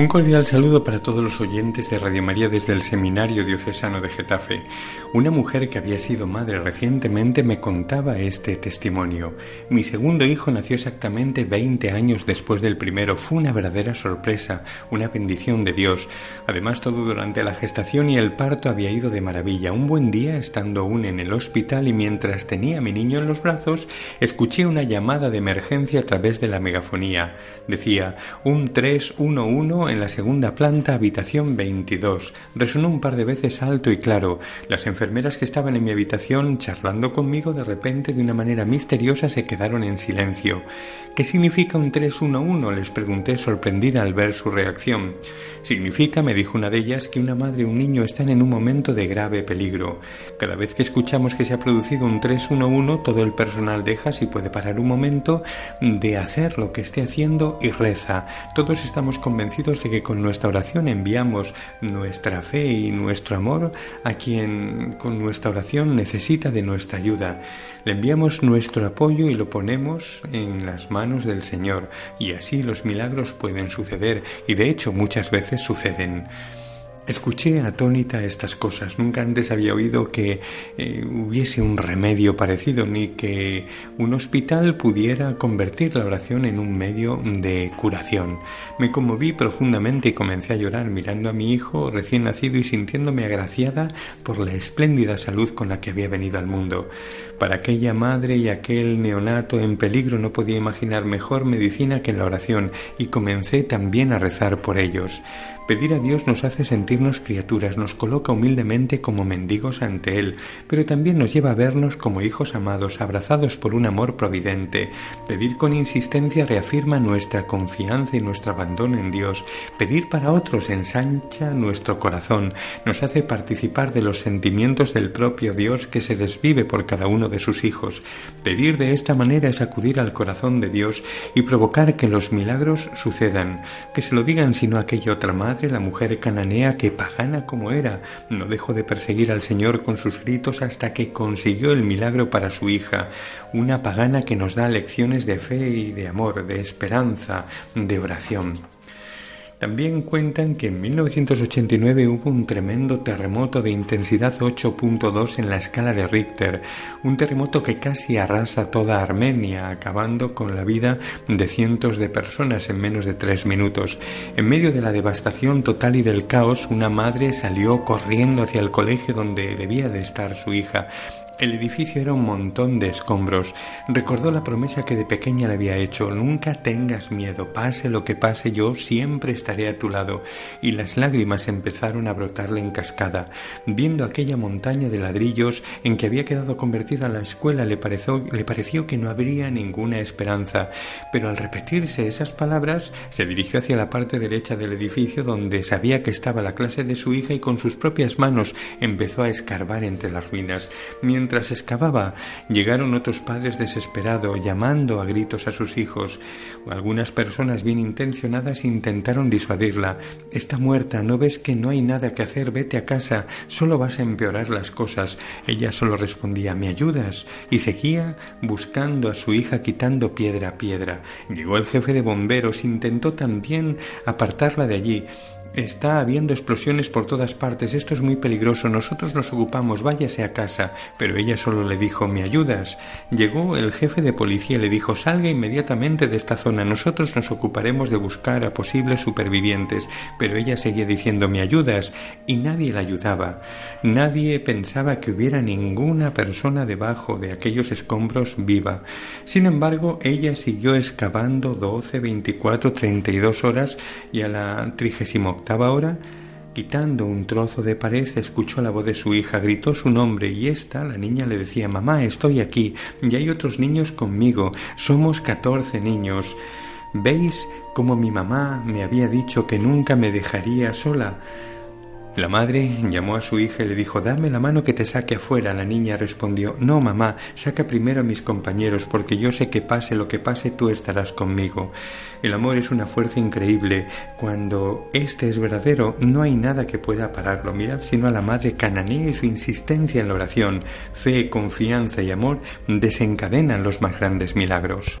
Un cordial saludo para todos los oyentes de Radio María desde el Seminario Diocesano de Getafe. Una mujer que había sido madre recientemente me contaba este testimonio. Mi segundo hijo nació exactamente 20 años después del primero. Fue una verdadera sorpresa, una bendición de Dios. Además, todo durante la gestación y el parto había ido de maravilla. Un buen día, estando aún en el hospital y mientras tenía a mi niño en los brazos, escuché una llamada de emergencia a través de la megafonía. Decía un 311 en la segunda planta, habitación 22. Resonó un par de veces alto y claro. Las enfermeras que estaban en mi habitación charlando conmigo de repente de una manera misteriosa se quedaron en silencio. ¿Qué significa un 311? les pregunté sorprendida al ver su reacción. Significa, me dijo una de ellas, que una madre y un niño están en un momento de grave peligro. Cada vez que escuchamos que se ha producido un 311, todo el personal deja, si puede parar un momento, de hacer lo que esté haciendo y reza. Todos estamos convencidos de que con nuestra oración enviamos nuestra fe y nuestro amor a quien con nuestra oración necesita de nuestra ayuda. Le enviamos nuestro apoyo y lo ponemos en las manos del Señor y así los milagros pueden suceder y de hecho muchas veces suceden. Escuché atónita estas cosas. Nunca antes había oído que eh, hubiese un remedio parecido, ni que un hospital pudiera convertir la oración en un medio de curación. Me conmoví profundamente y comencé a llorar mirando a mi hijo recién nacido y sintiéndome agraciada por la espléndida salud con la que había venido al mundo. Para aquella madre y aquel neonato en peligro no podía imaginar mejor medicina que la oración y comencé también a rezar por ellos. Pedir a Dios nos hace criaturas, nos coloca humildemente como mendigos ante Él, pero también nos lleva a vernos como hijos amados, abrazados por un amor providente. Pedir con insistencia reafirma nuestra confianza y nuestro abandono en Dios. Pedir para otros ensancha nuestro corazón, nos hace participar de los sentimientos del propio Dios que se desvive por cada uno de sus hijos. Pedir de esta manera es acudir al corazón de Dios y provocar que los milagros sucedan, que se lo digan sino aquella otra madre la mujer cananea que pagana como era, no dejó de perseguir al Señor con sus gritos hasta que consiguió el milagro para su hija, una pagana que nos da lecciones de fe y de amor, de esperanza, de oración. También cuentan que en 1989 hubo un tremendo terremoto de intensidad 8.2 en la escala de Richter, un terremoto que casi arrasa toda Armenia, acabando con la vida de cientos de personas en menos de tres minutos. En medio de la devastación total y del caos, una madre salió corriendo hacia el colegio donde debía de estar su hija. El edificio era un montón de escombros. Recordó la promesa que de pequeña le había hecho, nunca tengas miedo, pase lo que pase, yo siempre estaré a tu lado. Y las lágrimas empezaron a brotarle en cascada. Viendo aquella montaña de ladrillos en que había quedado convertida la escuela, le pareció, que no habría ninguna esperanza. Pero al repetirse esas palabras, se dirigió hacia la parte derecha del edificio donde sabía que estaba la clase de su hija y con sus propias manos empezó a escarbar entre las ruinas. Mientras excavaba, llegaron otros padres desesperados, llamando a gritos a sus hijos. Algunas personas bien intencionadas intentaron disuadirla. Está muerta, ¿no ves que no hay nada que hacer? Vete a casa, solo vas a empeorar las cosas. Ella solo respondía, ¿me ayudas? Y seguía buscando a su hija quitando piedra a piedra. Llegó el jefe de bomberos, intentó también apartarla de allí. Está habiendo explosiones por todas partes. Esto es muy peligroso. Nosotros nos ocupamos. Váyase a casa. Pero ella solo le dijo ¿Me ayudas? Llegó el jefe de policía y le dijo Salga inmediatamente de esta zona. Nosotros nos ocuparemos de buscar a posibles supervivientes. Pero ella seguía diciendo ¿Me ayudas? Y nadie la ayudaba. Nadie pensaba que hubiera ninguna persona debajo de aquellos escombros viva. Sin embargo, ella siguió excavando doce, veinticuatro, treinta y dos horas y a la trigésimo octava hora, quitando un trozo de pared, escuchó la voz de su hija, gritó su nombre y ésta, la niña, le decía Mamá, estoy aquí, y hay otros niños conmigo, somos catorce niños. ¿Veis cómo mi mamá me había dicho que nunca me dejaría sola? La madre llamó a su hija y le dijo Dame la mano que te saque afuera. La niña respondió No, mamá, saca primero a mis compañeros, porque yo sé que pase lo que pase, tú estarás conmigo. El amor es una fuerza increíble. Cuando éste es verdadero, no hay nada que pueda pararlo. Mirad sino a la madre cananea y su insistencia en la oración. Fe, confianza y amor desencadenan los más grandes milagros.